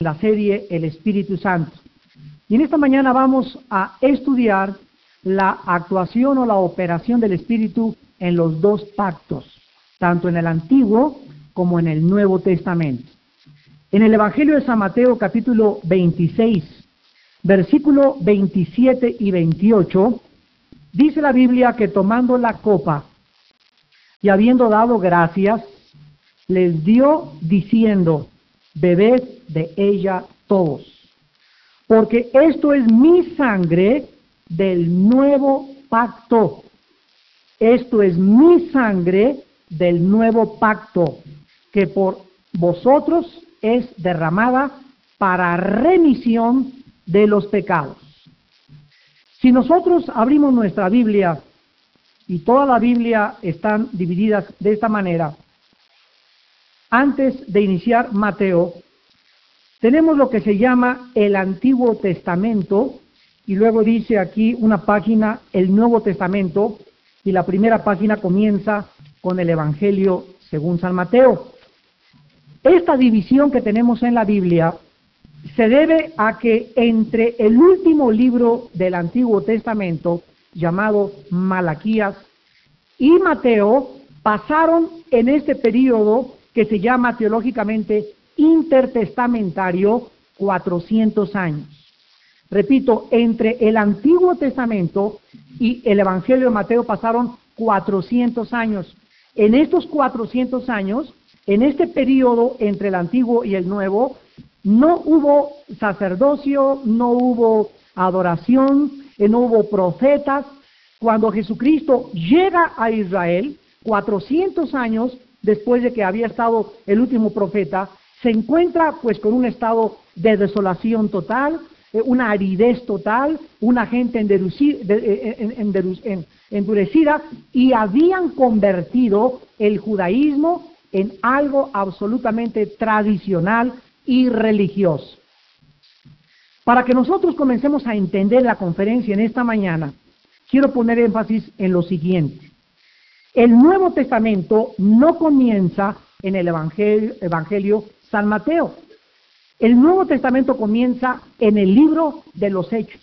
la serie El Espíritu Santo. Y en esta mañana vamos a estudiar la actuación o la operación del Espíritu en los dos pactos, tanto en el Antiguo como en el Nuevo Testamento. En el Evangelio de San Mateo capítulo 26, versículo 27 y 28, dice la Biblia que tomando la copa y habiendo dado gracias, les dio diciendo, bebed de ella todos, porque esto es mi sangre del nuevo pacto. Esto es mi sangre del nuevo pacto, que por vosotros es derramada para remisión de los pecados. Si nosotros abrimos nuestra Biblia, y toda la Biblia están divididas de esta manera, antes de iniciar Mateo, tenemos lo que se llama el Antiguo Testamento y luego dice aquí una página, el Nuevo Testamento, y la primera página comienza con el Evangelio según San Mateo. Esta división que tenemos en la Biblia se debe a que entre el último libro del Antiguo Testamento, llamado Malaquías, y Mateo, pasaron en este periodo que se llama teológicamente intertestamentario 400 años. Repito, entre el Antiguo Testamento y el Evangelio de Mateo pasaron 400 años. En estos 400 años, en este periodo entre el Antiguo y el Nuevo, no hubo sacerdocio, no hubo adoración, eh, no hubo profetas. Cuando Jesucristo llega a Israel, 400 años después de que había estado el último profeta, se encuentra pues con un estado de desolación total, eh, una aridez total, una gente eh, endurecida y habían convertido el judaísmo en algo absolutamente tradicional y religioso. Para que nosotros comencemos a entender la conferencia en esta mañana, quiero poner énfasis en lo siguiente. El Nuevo Testamento no comienza en el Evangelio, Evangelio San Mateo. El Nuevo Testamento comienza en el libro de los Hechos.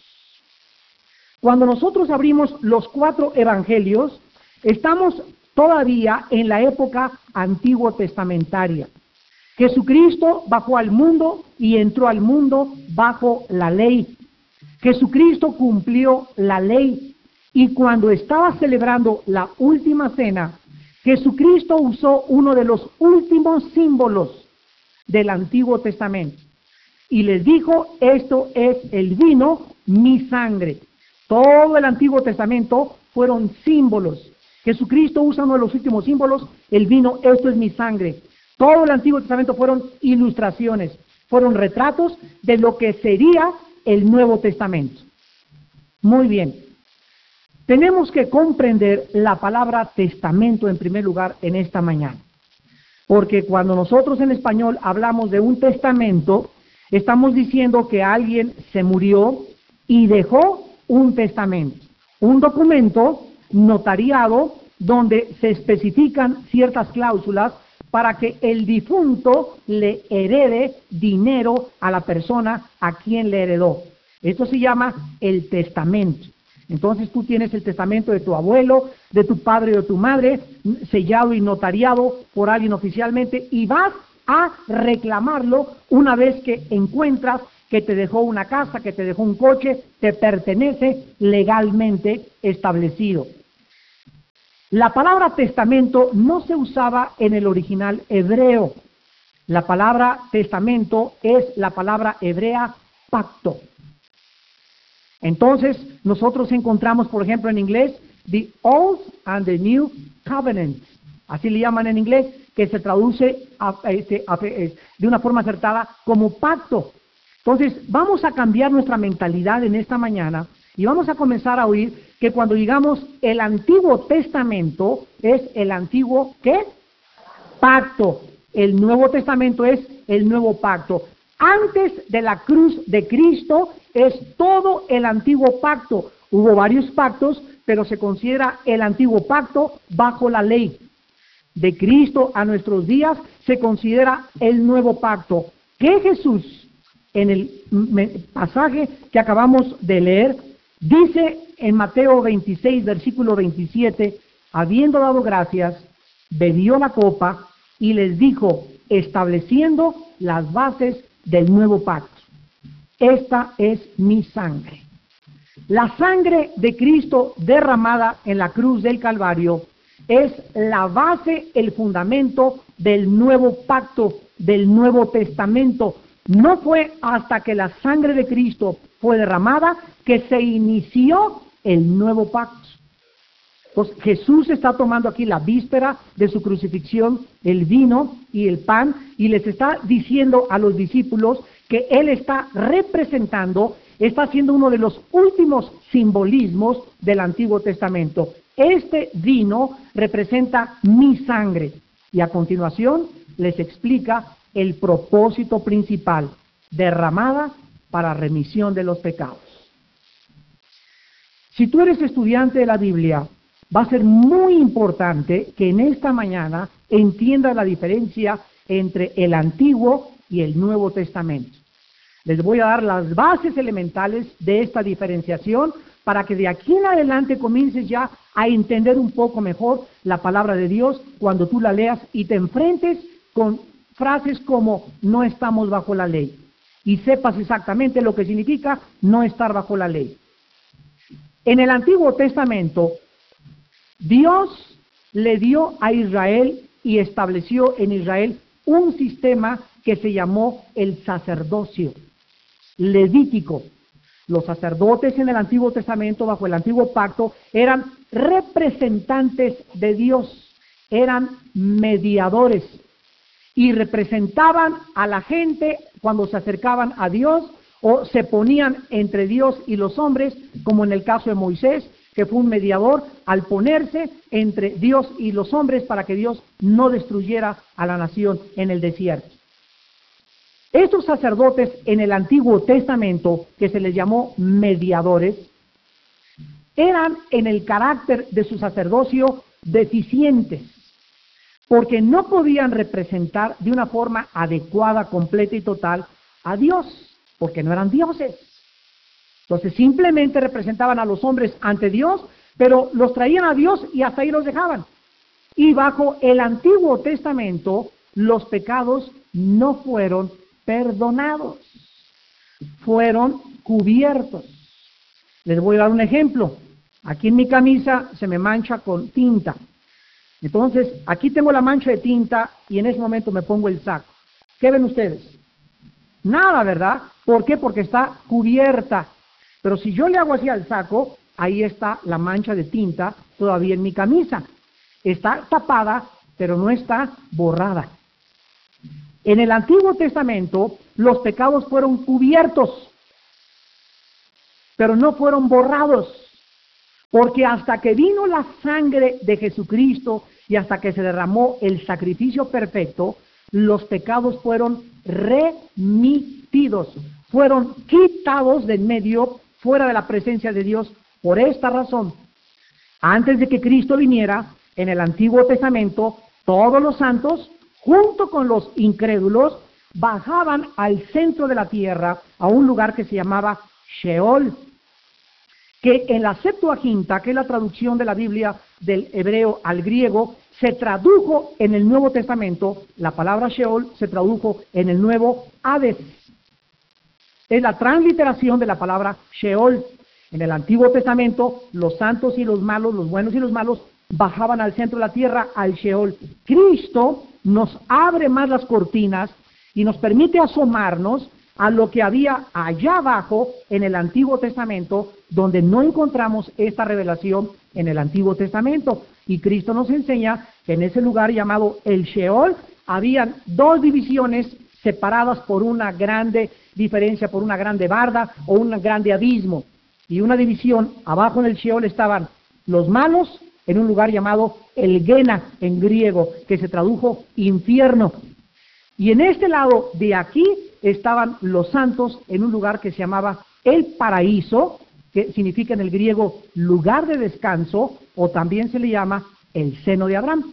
Cuando nosotros abrimos los cuatro Evangelios, estamos todavía en la época antiguo testamentaria. Jesucristo bajó al mundo y entró al mundo bajo la ley. Jesucristo cumplió la ley y cuando estaba celebrando la última cena, Jesucristo usó uno de los últimos símbolos del Antiguo Testamento y les dijo, esto es el vino, mi sangre. Todo el Antiguo Testamento fueron símbolos. Jesucristo usa uno de los últimos símbolos, el vino, esto es mi sangre. Todo el Antiguo Testamento fueron ilustraciones, fueron retratos de lo que sería el Nuevo Testamento. Muy bien. Tenemos que comprender la palabra testamento en primer lugar en esta mañana. Porque cuando nosotros en español hablamos de un testamento, estamos diciendo que alguien se murió y dejó un testamento, un documento notariado donde se especifican ciertas cláusulas para que el difunto le herede dinero a la persona a quien le heredó. Esto se llama el testamento. Entonces tú tienes el testamento de tu abuelo, de tu padre o de tu madre, sellado y notariado por alguien oficialmente, y vas a reclamarlo una vez que encuentras que te dejó una casa, que te dejó un coche, te pertenece legalmente establecido. La palabra testamento no se usaba en el original hebreo. La palabra testamento es la palabra hebrea pacto. Entonces, nosotros encontramos, por ejemplo, en inglés, the Old and the New Covenant. Así le llaman en inglés, que se traduce este, eh, de una forma acertada como pacto. Entonces, vamos a cambiar nuestra mentalidad en esta mañana y vamos a comenzar a oír que cuando digamos el Antiguo Testamento es el antiguo ¿qué? Pacto. El Nuevo Testamento es el nuevo pacto. Antes de la cruz de Cristo es todo el antiguo pacto. Hubo varios pactos, pero se considera el antiguo pacto bajo la ley. De Cristo a nuestros días se considera el nuevo pacto que Jesús en el pasaje que acabamos de leer, dice en Mateo 26, versículo 27, habiendo dado gracias, bebió la copa y les dijo, estableciendo las bases del nuevo pacto. Esta es mi sangre. La sangre de Cristo derramada en la cruz del Calvario es la base, el fundamento del nuevo pacto, del Nuevo Testamento. No fue hasta que la sangre de Cristo fue derramada que se inició el nuevo pacto. Entonces Jesús está tomando aquí la víspera de su crucifixión, el vino y el pan, y les está diciendo a los discípulos que Él está representando, está haciendo uno de los últimos simbolismos del Antiguo Testamento. Este vino representa mi sangre. Y a continuación les explica el propósito principal, derramada para remisión de los pecados. Si tú eres estudiante de la Biblia, va a ser muy importante que en esta mañana entiendas la diferencia entre el Antiguo y el Nuevo Testamento. Les voy a dar las bases elementales de esta diferenciación para que de aquí en adelante comiences ya a entender un poco mejor la palabra de Dios cuando tú la leas y te enfrentes con frases como no estamos bajo la ley y sepas exactamente lo que significa no estar bajo la ley. En el Antiguo Testamento, Dios le dio a Israel y estableció en Israel un sistema que se llamó el sacerdocio levítico. Los sacerdotes en el Antiguo Testamento, bajo el Antiguo Pacto, eran representantes de Dios, eran mediadores y representaban a la gente cuando se acercaban a Dios o se ponían entre Dios y los hombres, como en el caso de Moisés, que fue un mediador al ponerse entre Dios y los hombres para que Dios no destruyera a la nación en el desierto. Estos sacerdotes en el Antiguo Testamento, que se les llamó mediadores, eran en el carácter de su sacerdocio deficientes, porque no podían representar de una forma adecuada, completa y total a Dios, porque no eran dioses. Entonces simplemente representaban a los hombres ante Dios, pero los traían a Dios y hasta ahí los dejaban. Y bajo el Antiguo Testamento, los pecados no fueron perdonados, fueron cubiertos. Les voy a dar un ejemplo. Aquí en mi camisa se me mancha con tinta. Entonces, aquí tengo la mancha de tinta y en ese momento me pongo el saco. ¿Qué ven ustedes? Nada, ¿verdad? ¿Por qué? Porque está cubierta. Pero si yo le hago así al saco, ahí está la mancha de tinta todavía en mi camisa. Está tapada, pero no está borrada. En el Antiguo Testamento los pecados fueron cubiertos, pero no fueron borrados, porque hasta que vino la sangre de Jesucristo y hasta que se derramó el sacrificio perfecto, los pecados fueron remitidos, fueron quitados de en medio, fuera de la presencia de Dios. Por esta razón, antes de que Cristo viniera, en el Antiguo Testamento, todos los santos junto con los incrédulos, bajaban al centro de la tierra, a un lugar que se llamaba Sheol, que en la Septuaginta, que es la traducción de la Biblia del hebreo al griego, se tradujo en el Nuevo Testamento, la palabra Sheol se tradujo en el nuevo Hades. Es la transliteración de la palabra Sheol. En el Antiguo Testamento, los santos y los malos, los buenos y los malos, bajaban al centro de la tierra, al Sheol. Cristo nos abre más las cortinas y nos permite asomarnos a lo que había allá abajo en el Antiguo Testamento, donde no encontramos esta revelación en el Antiguo Testamento. Y Cristo nos enseña que en ese lugar llamado el Sheol habían dos divisiones separadas por una grande diferencia, por una grande barda o un grande abismo. Y una división, abajo en el Sheol estaban los malos en un lugar llamado el Gena en griego, que se tradujo infierno. Y en este lado de aquí estaban los santos en un lugar que se llamaba el paraíso, que significa en el griego lugar de descanso, o también se le llama el seno de Abraham.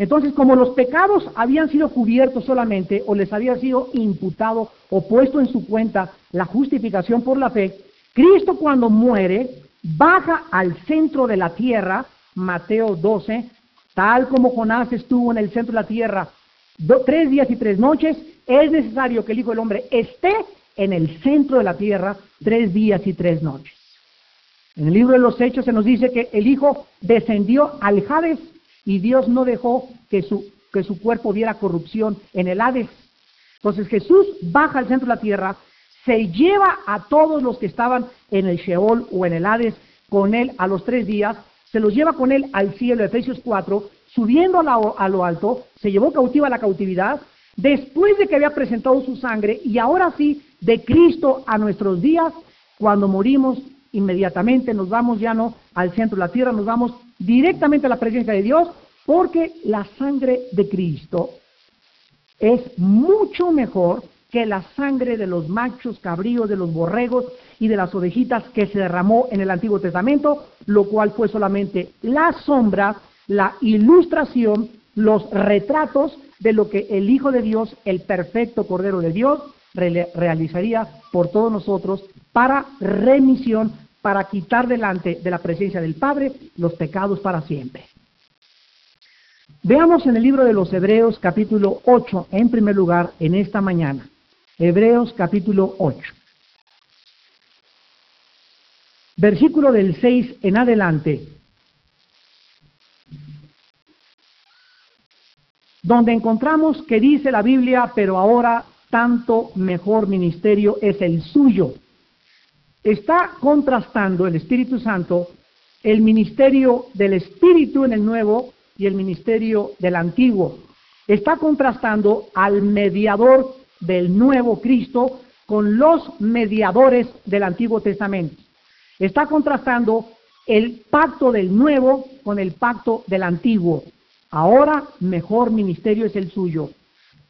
Entonces, como los pecados habían sido cubiertos solamente o les había sido imputado o puesto en su cuenta la justificación por la fe, Cristo cuando muere baja al centro de la tierra, Mateo 12, tal como Jonás estuvo en el centro de la tierra tres días y tres noches, es necesario que el Hijo del Hombre esté en el centro de la tierra tres días y tres noches. En el libro de los Hechos se nos dice que el Hijo descendió al Hades y Dios no dejó que su, que su cuerpo diera corrupción en el Hades. Entonces Jesús baja al centro de la tierra, se lleva a todos los que estaban en el Sheol o en el Hades con él a los tres días, se los lleva con él al cielo, Efesios 4, subiendo a, a lo alto, se llevó cautiva la cautividad, después de que había presentado su sangre, y ahora sí, de Cristo a nuestros días, cuando morimos, inmediatamente nos vamos ya no al centro de la tierra, nos vamos directamente a la presencia de Dios, porque la sangre de Cristo es mucho mejor que la sangre de los machos cabríos, de los borregos y de las ovejitas que se derramó en el Antiguo Testamento, lo cual fue solamente la sombra, la ilustración, los retratos de lo que el Hijo de Dios, el perfecto Cordero de Dios, realizaría por todos nosotros para remisión, para quitar delante de la presencia del Padre los pecados para siempre. Veamos en el libro de los Hebreos capítulo 8, en primer lugar, en esta mañana. Hebreos capítulo 8. Versículo del 6 en adelante, donde encontramos que dice la Biblia, pero ahora tanto mejor ministerio es el suyo. Está contrastando el Espíritu Santo el ministerio del Espíritu en el Nuevo y el ministerio del Antiguo. Está contrastando al mediador del Nuevo Cristo con los mediadores del Antiguo Testamento. Está contrastando el pacto del Nuevo con el pacto del Antiguo. Ahora mejor ministerio es el suyo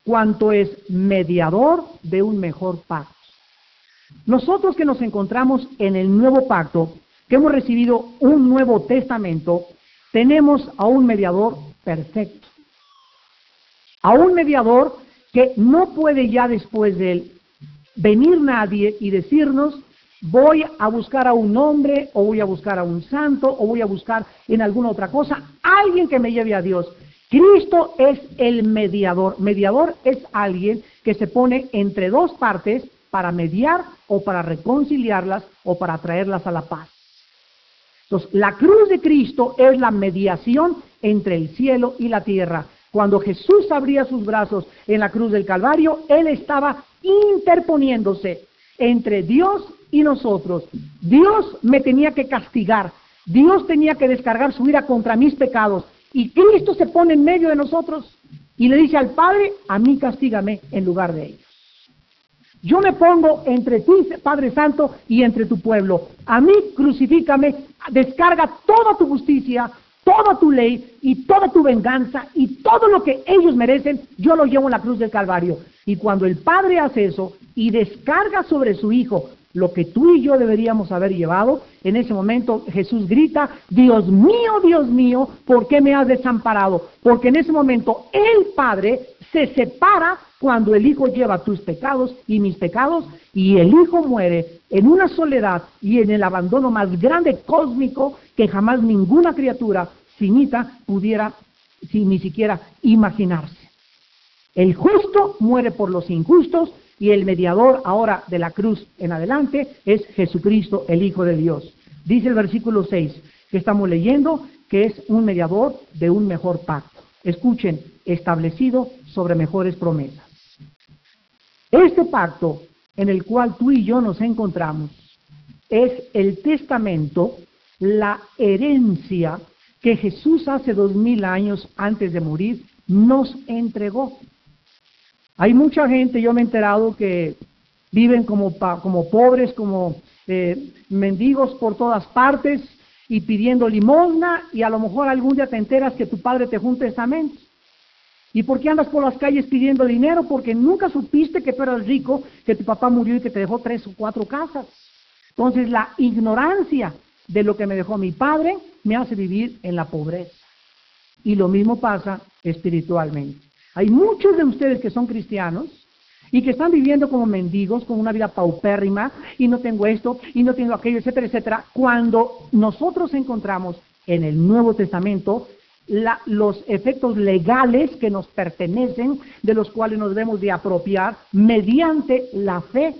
cuanto es mediador de un mejor pacto. Nosotros que nos encontramos en el nuevo pacto, que hemos recibido un nuevo testamento, tenemos a un mediador perfecto. A un mediador que no puede ya después de él venir nadie y decirnos, voy a buscar a un hombre, o voy a buscar a un santo, o voy a buscar en alguna otra cosa, alguien que me lleve a Dios. Cristo es el mediador. Mediador es alguien que se pone entre dos partes para mediar o para reconciliarlas o para traerlas a la paz. Entonces, la cruz de Cristo es la mediación entre el cielo y la tierra. Cuando Jesús abría sus brazos en la cruz del Calvario, Él estaba interponiéndose entre Dios y nosotros. Dios me tenía que castigar. Dios tenía que descargar su ira contra mis pecados. Y Cristo se pone en medio de nosotros y le dice al Padre, a mí castígame en lugar de ellos. Yo me pongo entre ti, Padre Santo, y entre tu pueblo. A mí crucifícame, descarga toda tu justicia, toda tu ley y toda tu venganza y todo lo que ellos merecen, yo lo llevo en la cruz del Calvario. Y cuando el Padre hace eso y descarga sobre su Hijo lo que tú y yo deberíamos haber llevado, en ese momento Jesús grita, Dios mío, Dios mío, ¿por qué me has desamparado? Porque en ese momento el Padre se separa cuando el Hijo lleva tus pecados y mis pecados y el Hijo muere en una soledad y en el abandono más grande cósmico que jamás ninguna criatura finita pudiera ni siquiera imaginarse. El justo muere por los injustos y el mediador ahora de la cruz en adelante es Jesucristo, el Hijo de Dios. Dice el versículo 6 que estamos leyendo que es un mediador de un mejor pacto. Escuchen, establecido sobre mejores promesas. Este pacto en el cual tú y yo nos encontramos es el testamento, la herencia que Jesús hace dos mil años antes de morir nos entregó. Hay mucha gente, yo me he enterado, que viven como, como pobres, como eh, mendigos por todas partes y pidiendo limosna y a lo mejor algún día te enteras que tu padre te un testamento. ¿Y por qué andas por las calles pidiendo dinero? Porque nunca supiste que tú eras rico, que tu papá murió y que te dejó tres o cuatro casas. Entonces la ignorancia de lo que me dejó mi padre me hace vivir en la pobreza. Y lo mismo pasa espiritualmente. Hay muchos de ustedes que son cristianos y que están viviendo como mendigos, con una vida paupérrima, y no tengo esto, y no tengo aquello, etcétera, etcétera, cuando nosotros encontramos en el Nuevo Testamento los efectos legales que nos pertenecen, de los cuales nos debemos de apropiar mediante la fe,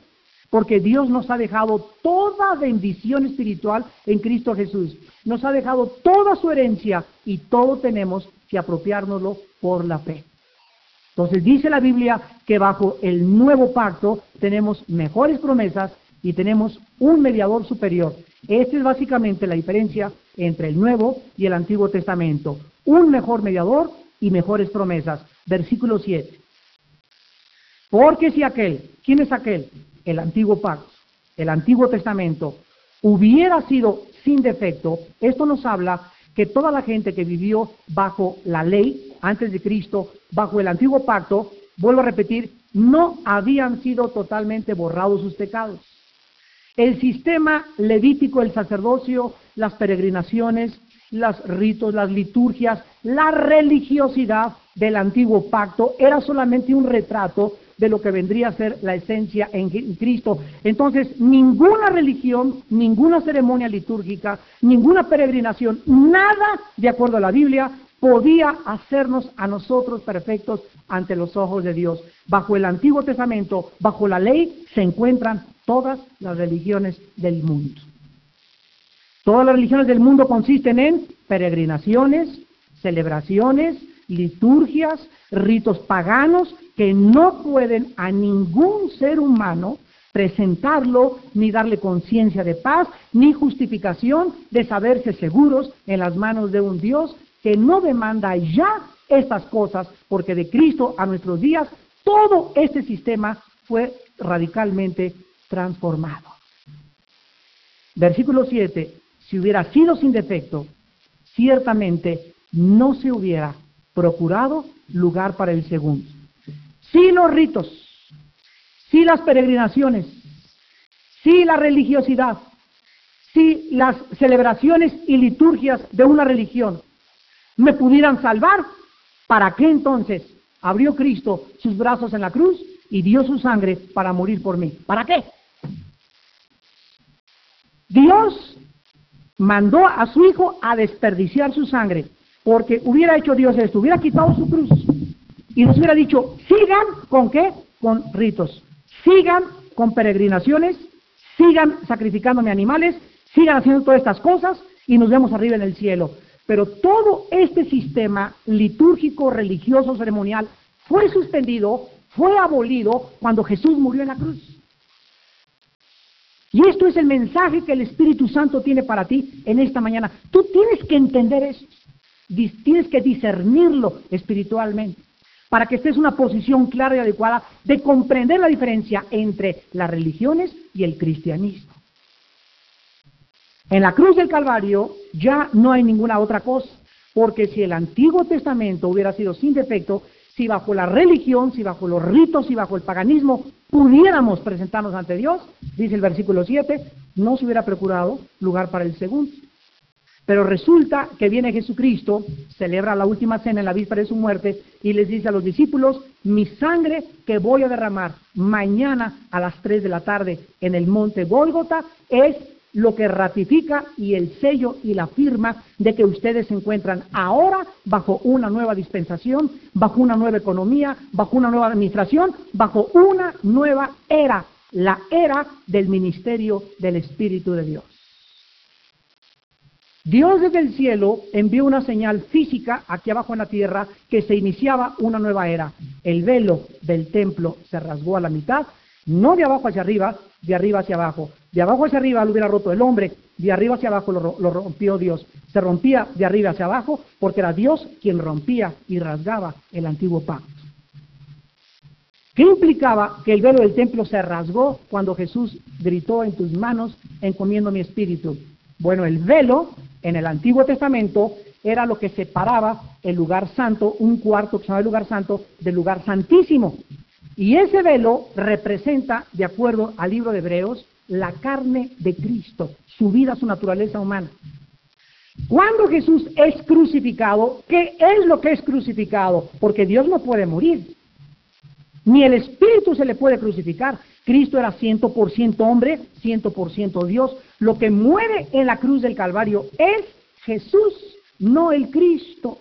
porque Dios nos ha dejado toda bendición espiritual en Cristo Jesús. Nos ha dejado toda su herencia y todo tenemos que apropiárnoslo por la fe. Entonces dice la Biblia que bajo el nuevo pacto tenemos mejores promesas y tenemos un mediador superior. Esta es básicamente la diferencia entre el Nuevo y el Antiguo Testamento un mejor mediador y mejores promesas. Versículo 7. Porque si aquel, ¿quién es aquel? El antiguo pacto, el antiguo testamento, hubiera sido sin defecto, esto nos habla que toda la gente que vivió bajo la ley antes de Cristo, bajo el antiguo pacto, vuelvo a repetir, no habían sido totalmente borrados sus pecados. El sistema levítico, el sacerdocio, las peregrinaciones, los ritos, las liturgias, la religiosidad del antiguo pacto era solamente un retrato de lo que vendría a ser la esencia en Cristo. Entonces, ninguna religión, ninguna ceremonia litúrgica, ninguna peregrinación, nada de acuerdo a la Biblia podía hacernos a nosotros perfectos ante los ojos de Dios. Bajo el Antiguo Testamento, bajo la ley, se encuentran todas las religiones del mundo. Todas las religiones del mundo consisten en peregrinaciones, celebraciones, liturgias, ritos paganos que no pueden a ningún ser humano presentarlo, ni darle conciencia de paz, ni justificación de saberse seguros en las manos de un Dios que no demanda ya estas cosas, porque de Cristo a nuestros días todo este sistema fue radicalmente transformado. Versículo 7 si hubiera sido sin defecto, ciertamente no se hubiera procurado lugar para el segundo. Si los ritos, si las peregrinaciones, si la religiosidad, si las celebraciones y liturgias de una religión me pudieran salvar, ¿para qué entonces abrió Cristo sus brazos en la cruz y dio su sangre para morir por mí? ¿Para qué? Dios mandó a su hijo a desperdiciar su sangre, porque hubiera hecho Dios esto, hubiera quitado su cruz y nos hubiera dicho, sigan con qué? Con ritos, sigan con peregrinaciones, sigan sacrificándome animales, sigan haciendo todas estas cosas y nos vemos arriba en el cielo. Pero todo este sistema litúrgico, religioso, ceremonial fue suspendido, fue abolido cuando Jesús murió en la cruz. Y esto es el mensaje que el Espíritu Santo tiene para ti en esta mañana. Tú tienes que entender esto, tienes que discernirlo espiritualmente, para que estés en una posición clara y adecuada de comprender la diferencia entre las religiones y el cristianismo. En la cruz del Calvario ya no hay ninguna otra cosa, porque si el Antiguo Testamento hubiera sido sin defecto, si bajo la religión, si bajo los ritos, si bajo el paganismo pudiéramos presentarnos ante Dios, dice el versículo 7, no se hubiera procurado lugar para el segundo. Pero resulta que viene Jesucristo, celebra la última cena en la víspera de su muerte y les dice a los discípulos, mi sangre que voy a derramar mañana a las 3 de la tarde en el monte Gólgota es lo que ratifica y el sello y la firma de que ustedes se encuentran ahora bajo una nueva dispensación, bajo una nueva economía, bajo una nueva administración, bajo una nueva era, la era del ministerio del Espíritu de Dios. Dios desde el cielo envió una señal física aquí abajo en la tierra que se iniciaba una nueva era. El velo del templo se rasgó a la mitad, no de abajo hacia arriba, de arriba hacia abajo. De abajo hacia arriba lo hubiera roto el hombre, de arriba hacia abajo lo, rompió Dios. Se rompía de arriba hacia abajo porque era Dios quien rompía y rasgaba el antiguo pacto. ¿Qué implicaba que el velo del templo se rasgó cuando Jesús gritó en tus manos, encomiendo mi espíritu? Bueno, el velo en el Antiguo Testamento era lo que separaba el lugar santo, un cuarto que se llama el lugar santo, del lugar santísimo. Y ese velo representa, de acuerdo al libro de Hebreos, la carne de Cristo, su vida, su naturaleza humana. Cuando Jesús es crucificado, ¿qué es lo que es crucificado? Porque Dios no puede morir. Ni el Espíritu se le puede crucificar. Cristo era 100% hombre, 100% Dios. Lo que muere en la cruz del Calvario es Jesús, no el Cristo.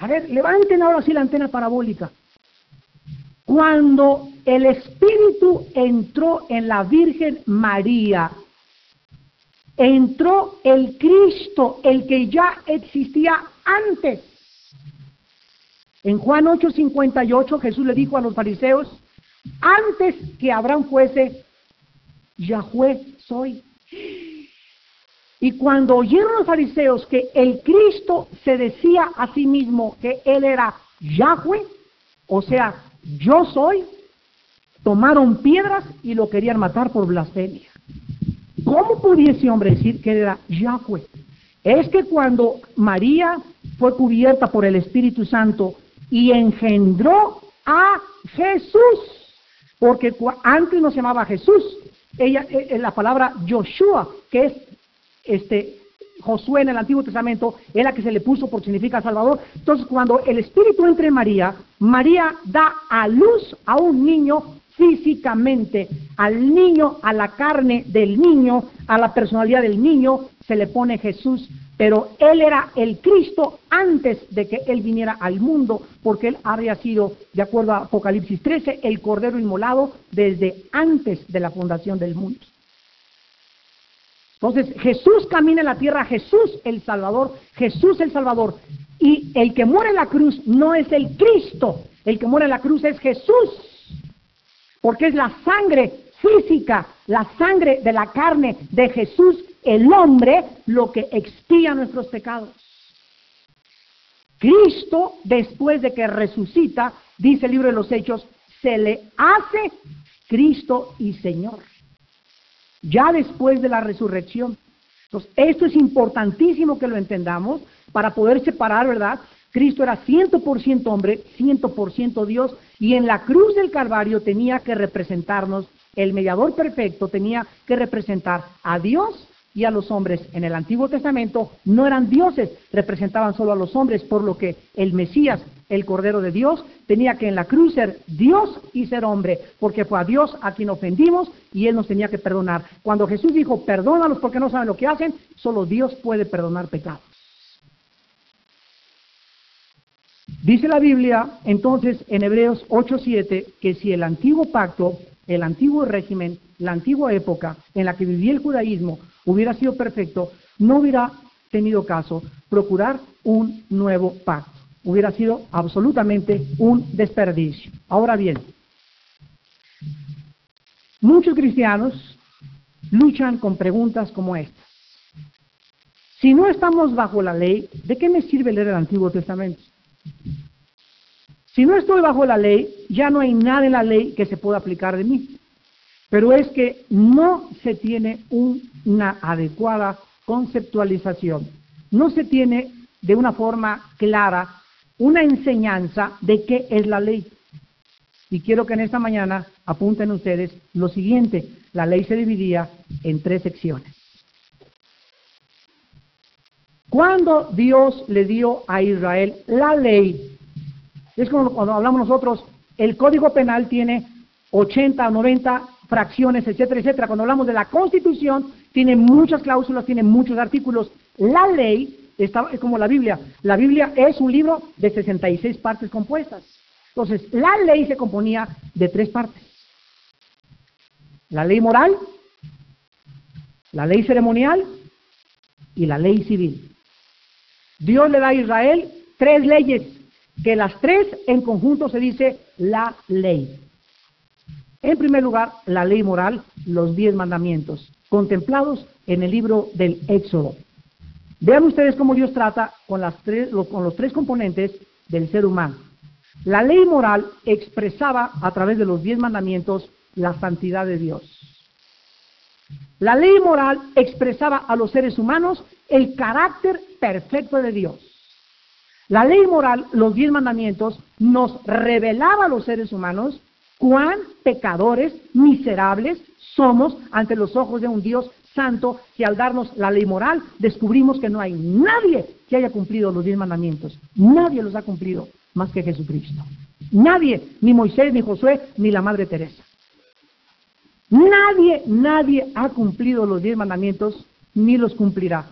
A ver, levanten ahora sí la antena parabólica. Cuando el Espíritu entró en la Virgen María, entró el Cristo, el que ya existía antes. En Juan 8:58 Jesús le dijo a los fariseos, antes que Abraham fuese, Yahweh soy. Y cuando oyeron los fariseos que el Cristo se decía a sí mismo que él era Yahweh, o sea, yo soy, tomaron piedras y lo querían matar por blasfemia. ¿Cómo pudiese hombre decir que era Yahweh? Es que cuando María fue cubierta por el Espíritu Santo y engendró a Jesús, porque antes no se llamaba Jesús, ella, eh, eh, la palabra Joshua, que es este Josué en el Antiguo Testamento, es la que se le puso por significa Salvador. Entonces, cuando el Espíritu entra en María, María da a luz a un niño físicamente, al niño, a la carne del niño, a la personalidad del niño, se le pone Jesús, pero él era el Cristo antes de que él viniera al mundo, porque él había sido, de acuerdo a Apocalipsis 13, el Cordero inmolado desde antes de la fundación del mundo. Entonces Jesús camina en la tierra, Jesús el Salvador, Jesús el Salvador. Y el que muere en la cruz no es el Cristo, el que muere en la cruz es Jesús, porque es la sangre física, la sangre de la carne de Jesús, el hombre, lo que expía nuestros pecados. Cristo, después de que resucita, dice el libro de los Hechos, se le hace Cristo y Señor ya después de la resurrección. Entonces, esto es importantísimo que lo entendamos para poder separar, ¿verdad? Cristo era 100% hombre, 100% Dios, y en la cruz del Calvario tenía que representarnos, el mediador perfecto tenía que representar a Dios y a los hombres en el Antiguo Testamento no eran dioses, representaban solo a los hombres, por lo que el Mesías, el Cordero de Dios, tenía que en la cruz ser Dios y ser hombre, porque fue a Dios a quien ofendimos y Él nos tenía que perdonar. Cuando Jesús dijo, perdónalos porque no saben lo que hacen, solo Dios puede perdonar pecados. Dice la Biblia entonces en Hebreos 8:7 que si el antiguo pacto, el antiguo régimen, la antigua época en la que vivía el judaísmo hubiera sido perfecto, no hubiera tenido caso procurar un nuevo pacto. Hubiera sido absolutamente un desperdicio. Ahora bien, muchos cristianos luchan con preguntas como estas. Si no estamos bajo la ley, ¿de qué me sirve leer el Antiguo Testamento? Si no estoy bajo la ley, ya no hay nada en la ley que se pueda aplicar de mí. Pero es que no se tiene una adecuada conceptualización, no se tiene de una forma clara una enseñanza de qué es la ley. Y quiero que en esta mañana apunten ustedes lo siguiente, la ley se dividía en tres secciones. Cuando Dios le dio a Israel la ley, es como cuando hablamos nosotros, el Código Penal tiene 80 o 90 fracciones, etcétera, etcétera. Cuando hablamos de la Constitución, tiene muchas cláusulas, tiene muchos artículos. La ley es como la Biblia. La Biblia es un libro de 66 partes compuestas. Entonces, la ley se componía de tres partes. La ley moral, la ley ceremonial y la ley civil. Dios le da a Israel tres leyes, que las tres en conjunto se dice la ley. En primer lugar, la ley moral, los diez mandamientos, contemplados en el libro del Éxodo. Vean ustedes cómo Dios trata con, las tres, con los tres componentes del ser humano. La ley moral expresaba a través de los diez mandamientos la santidad de Dios. La ley moral expresaba a los seres humanos el carácter perfecto de Dios. La ley moral, los diez mandamientos, nos revelaba a los seres humanos cuán pecadores, miserables somos ante los ojos de un Dios santo que al darnos la ley moral descubrimos que no hay nadie que haya cumplido los diez mandamientos. Nadie los ha cumplido más que Jesucristo. Nadie, ni Moisés, ni Josué, ni la Madre Teresa. Nadie, nadie ha cumplido los diez mandamientos ni los cumplirá.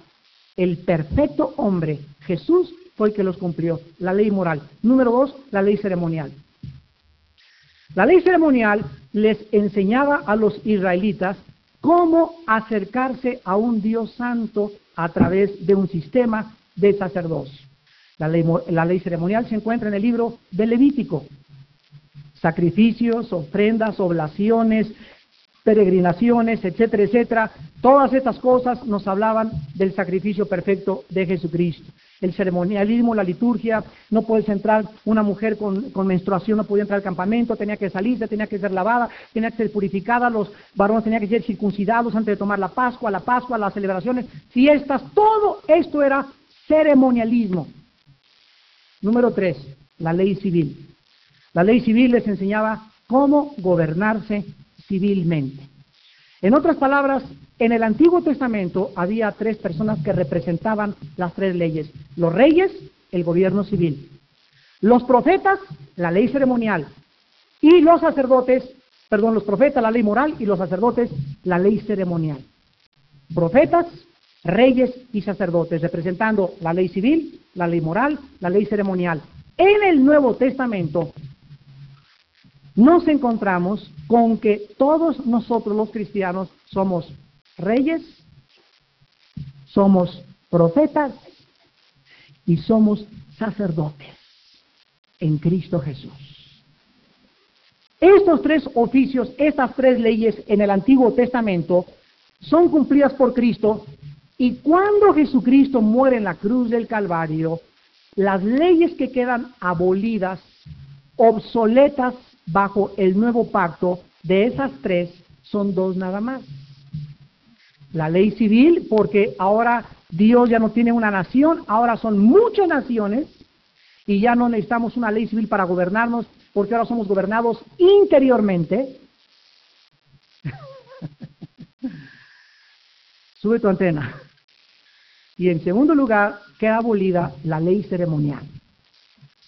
El perfecto hombre, Jesús, fue el que los cumplió. La ley moral. Número dos, la ley ceremonial. La ley ceremonial les enseñaba a los israelitas cómo acercarse a un Dios santo a través de un sistema de sacerdocio. La ley, la ley ceremonial se encuentra en el libro de Levítico. Sacrificios, ofrendas, oblaciones, peregrinaciones, etcétera, etcétera. Todas estas cosas nos hablaban del sacrificio perfecto de Jesucristo. El ceremonialismo, la liturgia, no puedes entrar, una mujer con, menstruación no podía entrar al campamento, tenía que salirse, tenía que ser lavada, tenía que ser purificada, los varones tenían que ser circuncidados antes de tomar la Pascua, la Pascua, las celebraciones, fiestas, todo esto era ceremonialismo. Número tres, la ley civil. La ley civil les enseñaba cómo gobernarse civilmente. En otras palabras, en el Antiguo Testamento había tres personas que representaban las tres leyes. Los reyes, el gobierno civil. Los profetas, la ley ceremonial. Y los sacerdotes, perdón, los profetas, la ley moral. Y los sacerdotes, la ley ceremonial. Profetas, reyes y sacerdotes, representando la ley civil, la ley moral, la ley ceremonial. En el Nuevo Testamento nos encontramos con que todos nosotros los cristianos somos reyes, somos profetas y somos sacerdotes en Cristo Jesús. Estos tres oficios, estas tres leyes en el Antiguo Testamento son cumplidas por Cristo y cuando Jesucristo muere en la cruz del Calvario, las leyes que quedan abolidas, obsoletas bajo el nuevo pacto, de esas tres son dos nada más. La ley civil, porque ahora Dios ya no tiene una nación, ahora son muchas naciones y ya no necesitamos una ley civil para gobernarnos, porque ahora somos gobernados interiormente. Sube tu antena. Y en segundo lugar, queda abolida la ley ceremonial.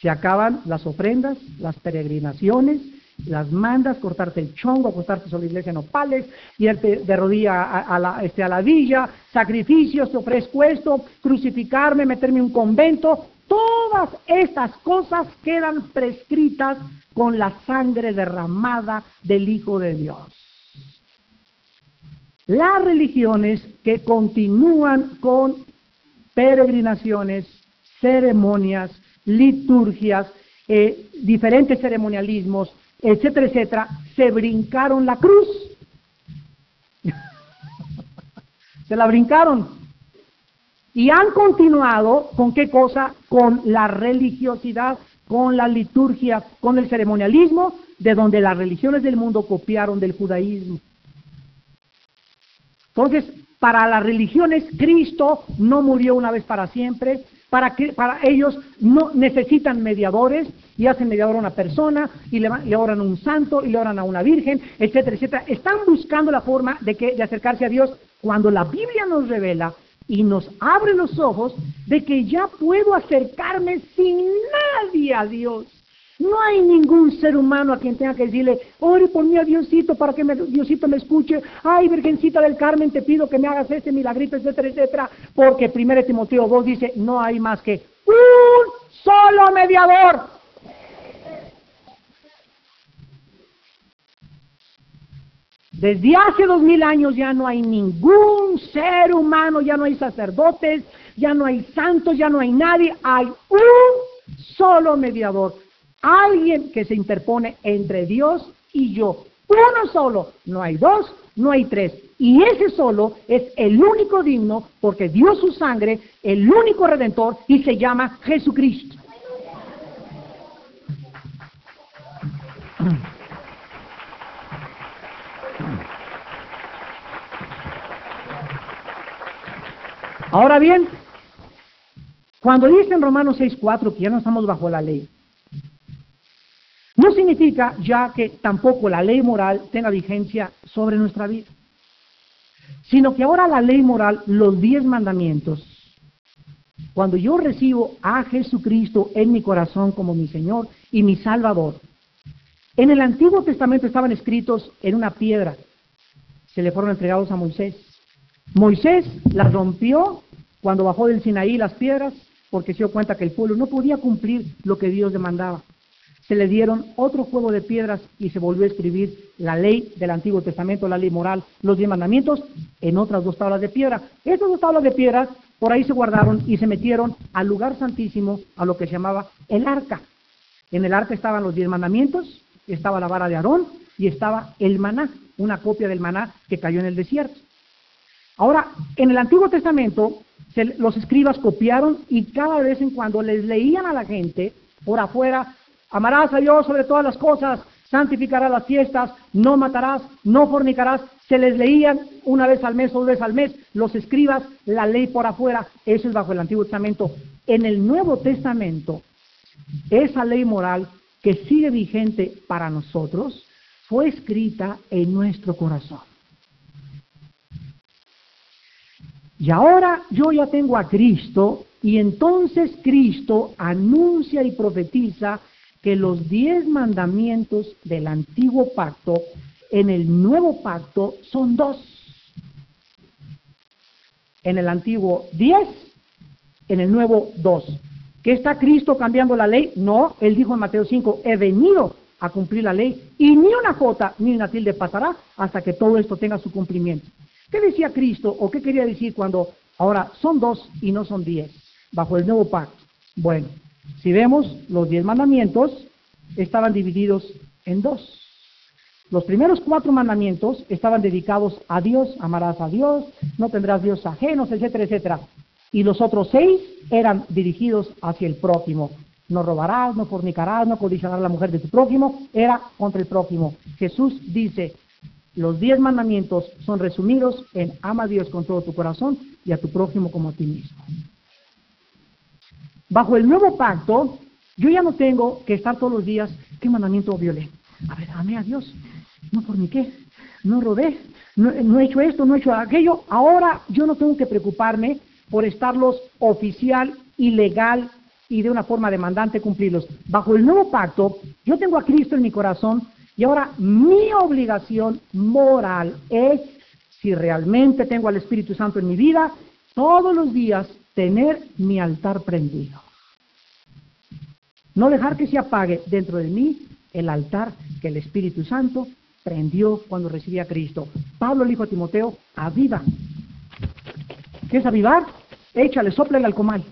Se acaban las ofrendas, las peregrinaciones, las mandas, cortarte el chongo, acostarte sobre la iglesia en opales, irte de rodilla a, la, este, a la villa, sacrificios, te ofrezco esto, crucificarme, meterme en un convento. Todas estas cosas quedan prescritas con la sangre derramada del Hijo de Dios. Las religiones que continúan con peregrinaciones, ceremonias, liturgias, eh, diferentes ceremonialismos, etcétera, etcétera, se brincaron la cruz. se la brincaron. Y han continuado con qué cosa? Con la religiosidad, con la liturgia, con el ceremonialismo, de donde las religiones del mundo copiaron del judaísmo. Entonces, para las religiones, Cristo no murió una vez para siempre, para que para ellos no necesitan mediadores y hacen mediador a una persona y le, oran a un santo y le oran a una virgen, etcétera, etcétera. Están buscando la forma de que de acercarse a Dios cuando la Biblia nos revela y nos abre los ojos de que ya puedo acercarme sin nadie a Dios. No hay ningún ser humano a quien tenga que decirle, ore por mí a Diosito para que Diosito me escuche. Ay, Virgencita del Carmen, te pido que me hagas este milagrito, etcétera, etcétera. Porque 1 Timoteo 2 dice, no hay más que un solo mediador. Desde hace dos mil años ya no hay ningún ser humano, ya no hay sacerdotes, ya no hay santos, ya no hay nadie, hay un solo mediador alguien que se interpone entre Dios y yo. Uno solo, no hay dos, no hay tres. Y ese solo es el único digno porque dio su sangre, el único redentor, y se llama Jesucristo. Ahora bien, cuando dice en Romanos 6.4 que ya no estamos bajo la ley, no significa ya que tampoco la ley moral tenga vigencia sobre nuestra vida. sino que ahora la ley moral, los diez mandamientos, cuando yo recibo a Jesucristo en mi corazón como mi Señor y mi Salvador, en el Antiguo Testamento estaban escritos en una piedra, se le fueron entregados a Moisés. Moisés las rompió cuando bajó del Sinaí las piedras, porque se dio cuenta que el pueblo no podía cumplir lo que Dios demandaba. Se le dieron otro juego de piedras y se volvió a escribir la ley del Antiguo Testamento, la ley moral, los diez mandamientos, en otras dos tablas de piedra. Estas dos tablas de piedras por ahí se guardaron y se metieron al lugar santísimo, a lo que se llamaba el arca. En el arca estaban los diez mandamientos, estaba la vara de Aarón y estaba el maná, una copia del maná que cayó en el desierto. Ahora, en el Antiguo Testamento, los escribas copiaron y cada vez en cuando les leían a la gente por afuera, amarás a Dios sobre todas las cosas, santificarás las fiestas, no matarás, no fornicarás, se les leían una vez al mes o dos veces al mes los escribas la ley por afuera, eso es bajo el Antiguo Testamento. En el Nuevo Testamento, esa ley moral que sigue vigente para nosotros fue escrita en nuestro corazón. Y ahora yo ya tengo a Cristo y entonces Cristo anuncia y profetiza que los diez mandamientos del antiguo pacto en el nuevo pacto son dos. En el antiguo diez, en el nuevo dos. ¿Que está Cristo cambiando la ley? No, él dijo en Mateo 5, he venido a cumplir la ley y ni una jota ni una tilde pasará hasta que todo esto tenga su cumplimiento. ¿Qué decía Cristo o qué quería decir cuando ahora son dos y no son diez bajo el nuevo pacto? Bueno, si vemos los diez mandamientos estaban divididos en dos. Los primeros cuatro mandamientos estaban dedicados a Dios, amarás a Dios, no tendrás Dios ajenos, etcétera, etcétera y los otros seis eran dirigidos hacia el prójimo. No robarás, no fornicarás, no codiciarás a la mujer de tu prójimo, era contra el prójimo. Jesús dice, los diez mandamientos son resumidos en ama a Dios con todo tu corazón y a tu prójimo como a ti mismo. Bajo el nuevo pacto, yo ya no tengo que estar todos los días, ¿qué mandamiento violé? A ver, amé a Dios, no forniqué, no robé, no, no he hecho esto, no he hecho aquello. Ahora yo no tengo que preocuparme por estarlos oficial y legal y de una forma demandante cumplirlos. Bajo el nuevo pacto, yo tengo a Cristo en mi corazón y ahora mi obligación moral es, si realmente tengo al Espíritu Santo en mi vida, todos los días tener mi altar prendido. No dejar que se apague dentro de mí el altar que el Espíritu Santo prendió cuando recibí a Cristo. Pablo le dijo a Timoteo, aviva ¿Quieres avivar? Échale, soplale al comal.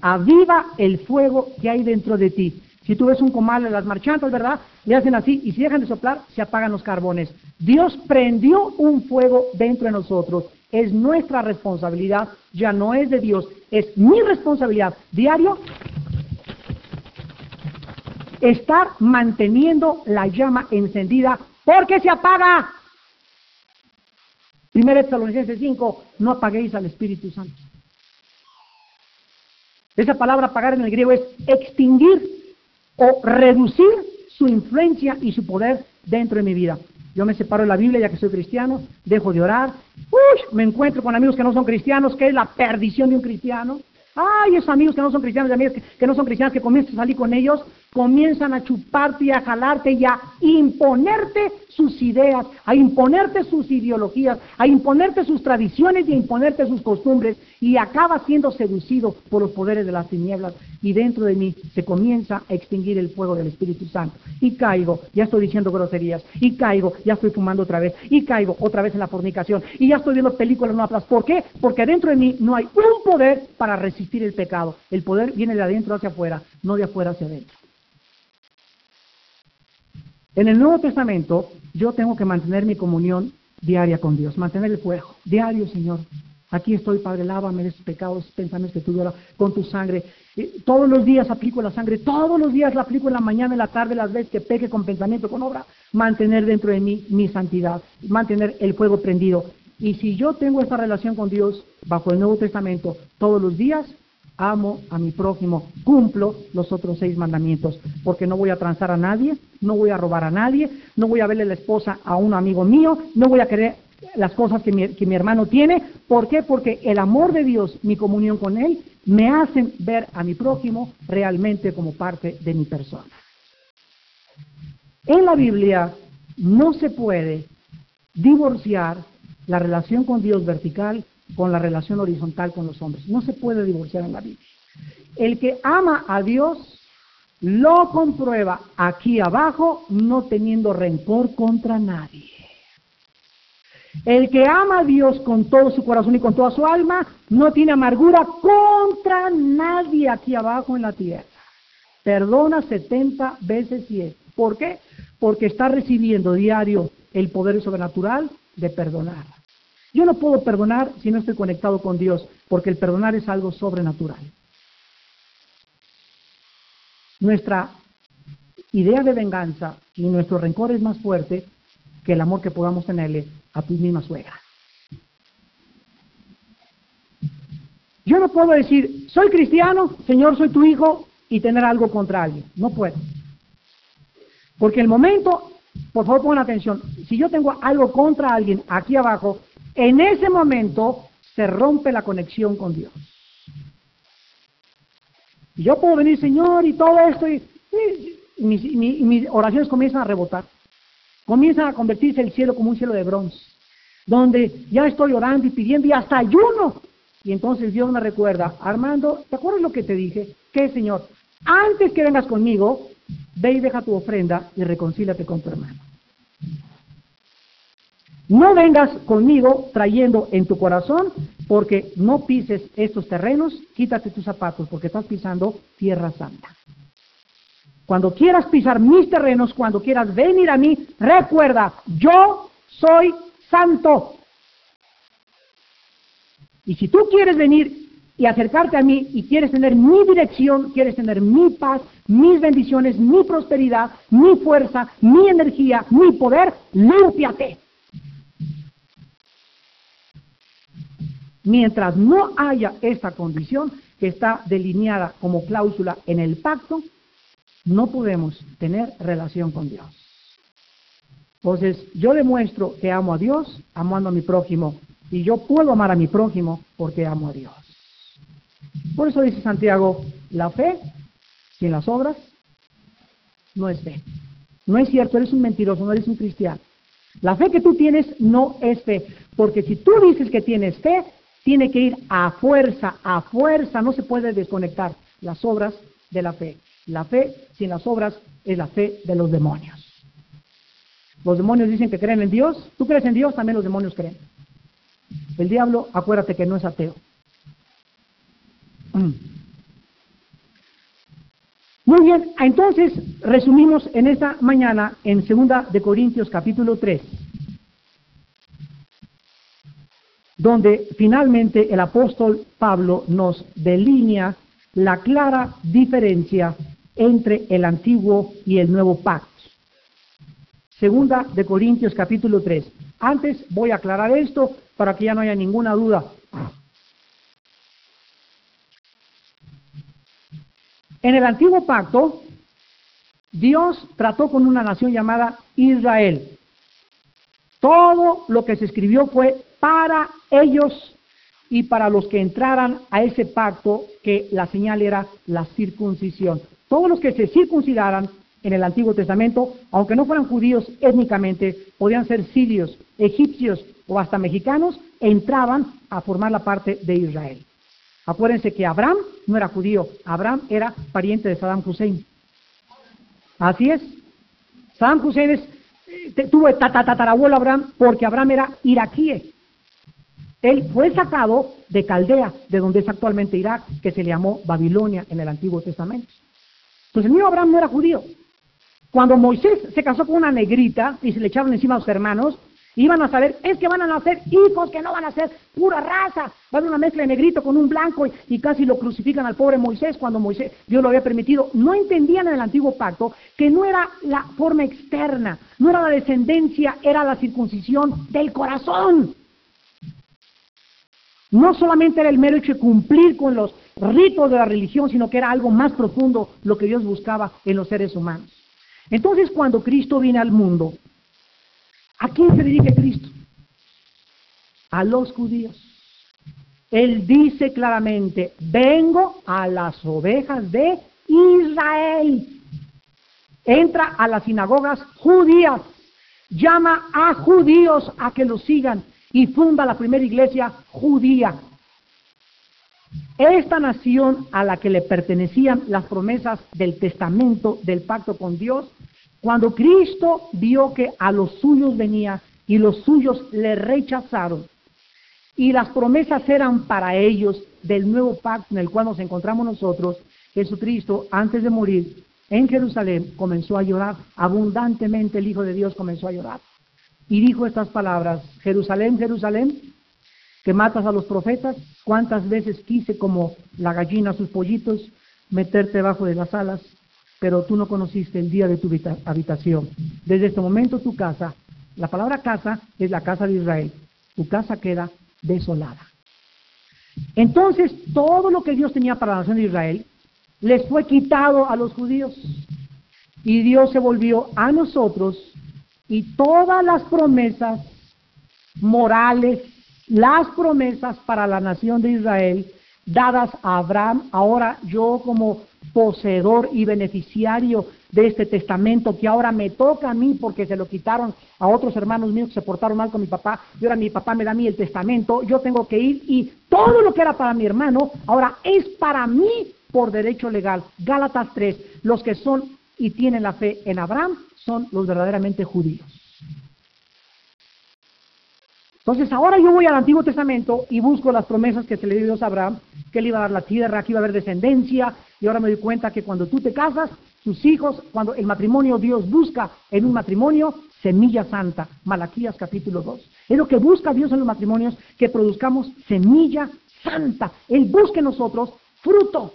Aviva el fuego que hay dentro de ti. Si tú ves un comal en las marchantas, ¿verdad? Le hacen así y si dejan de soplar, se apagan los carbones. Dios prendió un fuego dentro de nosotros. Es nuestra responsabilidad, ya no es de Dios, es mi responsabilidad diario estar manteniendo la llama encendida porque se apaga. Primera Tesalonicenses 5, no apaguéis al Espíritu Santo. Esa palabra apagar en el griego es extinguir o reducir su influencia y su poder dentro de mi vida. Yo me separo de la Biblia ya que soy cristiano, dejo de orar, uy, me encuentro con amigos que no son cristianos, que es la perdición de un cristiano. Ay, esos amigos que no son cristianos, amigos que, no son cristianos, que comienzas a salir con ellos, comienzan a chuparte y a jalarte y a imponerte sus ideas, a imponerte sus ideologías, a imponerte sus tradiciones y a imponerte sus costumbres y acaba siendo seducido por los poderes de las tinieblas y dentro de mí se comienza a extinguir el fuego del Espíritu Santo y caigo, ya estoy diciendo groserías y caigo, ya estoy fumando otra vez y caigo otra vez en la fornicación y ya estoy viendo películas no aplas. ¿Por qué? Porque dentro de mí no hay un poder para resistir el pecado. El poder viene de adentro hacia afuera, no de afuera hacia adentro. En el Nuevo Testamento yo tengo que mantener mi comunión diaria con Dios, mantener el fuego, diario, Señor. Aquí estoy, Padre, lávame de esos pecados, pensamientos que tú con tu sangre. todos los días aplico la sangre, todos los días la aplico en la mañana, en la tarde, las veces que peque con pensamiento, con obra. Mantener dentro de mí mi santidad, mantener el fuego prendido. Y si yo tengo esta relación con Dios bajo el Nuevo Testamento todos los días, amo a mi prójimo, cumplo los otros seis mandamientos, porque no voy a transar a nadie, no voy a robar a nadie, no voy a verle la esposa a un amigo mío, no voy a querer las cosas que mi, que mi hermano tiene. ¿Por qué? Porque el amor de Dios, mi comunión con Él, me hacen ver a mi prójimo realmente como parte de mi persona. En la Biblia no se puede divorciar la relación con Dios vertical con la relación horizontal con los hombres. No se puede divorciar en la Biblia. El que ama a Dios lo comprueba aquí abajo no teniendo rencor contra nadie. El que ama a Dios con todo su corazón y con toda su alma no tiene amargura contra nadie aquí abajo en la tierra. Perdona 70 veces 10. ¿Por qué? Porque está recibiendo diario el poder sobrenatural de perdonar. Yo no puedo perdonar si no estoy conectado con Dios, porque el perdonar es algo sobrenatural. Nuestra idea de venganza y nuestro rencor es más fuerte que el amor que podamos tenerle a tu misma suegra. Yo no puedo decir, soy cristiano, Señor, soy tu hijo, y tener algo contra alguien. No puedo. Porque el momento, por favor pongan atención, si yo tengo algo contra alguien aquí abajo, en ese momento se rompe la conexión con Dios. yo puedo venir, Señor, y todo esto, y, mis, oraciones comienzan a rebotar. Comienzan a convertirse el cielo como un cielo de bronce donde ya estoy orando y pidiendo y hasta ayuno. Y entonces Dios me recuerda, Armando, ¿te acuerdas lo que te dije? Que Señor, antes que vengas conmigo, ve y deja tu ofrenda y reconcílate con tu hermano. No vengas conmigo trayendo en tu corazón, porque no pises estos terrenos, quítate tus zapatos, porque estás pisando tierra santa. Cuando quieras pisar mis terrenos, cuando quieras venir a mí, recuerda, yo soy santo. Y si tú quieres venir y acercarte a mí y quieres tener mi dirección, quieres tener mi paz, mis bendiciones, mi prosperidad, mi fuerza, mi energía, mi poder, límpiate. Mientras no haya esta condición que está delineada como cláusula en el pacto, no podemos tener relación con Dios. Entonces, yo demuestro que amo a Dios amando a mi prójimo. Y yo puedo amar a mi prójimo porque amo a Dios. Por eso dice Santiago, la fe sin las obras no es fe. No es cierto, eres un mentiroso, no eres un cristiano. La fe que tú tienes no es fe, porque si tú dices que tienes fe, tiene que ir a fuerza, a fuerza, no se puede desconectar las obras de la fe. La fe sin las obras es la fe de los demonios. Los demonios dicen que creen en Dios. Tú crees en Dios, también los demonios creen. El diablo, acuérdate que no es ateo. Mm. Muy bien, entonces resumimos en esta mañana en 2 de Corintios capítulo 3, donde finalmente el apóstol Pablo nos delinea la clara diferencia entre el antiguo y el nuevo pacto. Segunda de Corintios capítulo 3. Antes voy a aclarar esto para que ya no haya ninguna duda. En el antiguo pacto, Dios trató con una nación llamada Israel. Todo lo que se escribió fue para ellos y para los que entraran a ese pacto que la señal era la circuncisión. Todos los que se circuncidaran en el Antiguo Testamento, aunque no fueran judíos étnicamente, podían ser sirios, egipcios o hasta mexicanos, entraban a formar la parte de Israel. Acuérdense que Abraham no era judío, Abraham era pariente de Saddam Hussein. Así es. Saddam Hussein es, eh, tuvo tatarabuelo Abraham porque Abraham era iraquí. Él fue sacado de Caldea, de donde es actualmente Irak, que se le llamó Babilonia en el Antiguo Testamento. Entonces el mío Abraham no era judío, cuando Moisés se casó con una negrita y se le echaron encima a sus hermanos, iban a saber, es que van a nacer hijos que no van a ser pura raza, va a una mezcla de negrito con un blanco y, casi lo crucifican al pobre Moisés cuando Moisés, Dios lo había permitido. No entendían en el antiguo pacto que no era la forma externa, no era la descendencia, era la circuncisión del corazón. No solamente era el mero hecho de cumplir con los ritos de la religión, sino que era algo más profundo lo que Dios buscaba en los seres humanos. Entonces, cuando Cristo viene al mundo, ¿a quién se dirige Cristo? a los judíos. Él dice claramente, vengo a las ovejas de Israel. Entra a las sinagogas judías, llama a judíos a que lo sigan y funda la primera iglesia judía. Esta nación a la que le pertenecían las promesas del testamento del pacto con Dios, cuando Cristo vio que a los suyos venía y los suyos le rechazaron, y las promesas eran para ellos del nuevo pacto en el cual nos encontramos nosotros, Jesucristo, antes de morir en Jerusalén, comenzó a llorar. Abundantemente el Hijo de Dios comenzó a llorar. Y dijo estas palabras, Jerusalén, Jerusalén, que matas a los profetas, cuántas veces quise como la gallina a sus pollitos meterte debajo de las alas, pero tú no conociste el día de tu habitación. Desde este momento tu casa, la palabra casa es la casa de Israel, tu casa queda desolada. Entonces, todo lo que Dios tenía para la nación de Israel les fue quitado a los judíos. Y Dios se volvió a nosotros y todas las promesas morales, las promesas para la nación de Israel dadas a Abraham, ahora yo como poseedor y beneficiario de este testamento que ahora me toca a mí porque se lo quitaron a otros hermanos míos que se portaron mal con mi papá y ahora mi papá me da a mí el testamento, yo tengo que ir y todo lo que era para mi hermano ahora es para mí por derecho legal. Gálatas 3, los que son y tienen la fe en Abraham son los verdaderamente judíos. Entonces ahora yo voy al Antiguo Testamento y busco las promesas que se le dio a Abraham, que él iba a dar la tierra, que iba a haber descendencia, y ahora me doy cuenta que cuando tú te casas, tus hijos, cuando el matrimonio Dios busca en un matrimonio, semilla santa, Malaquías capítulo 2. Es lo que busca Dios en los matrimonios, que produzcamos semilla santa. Él busque en nosotros fruto.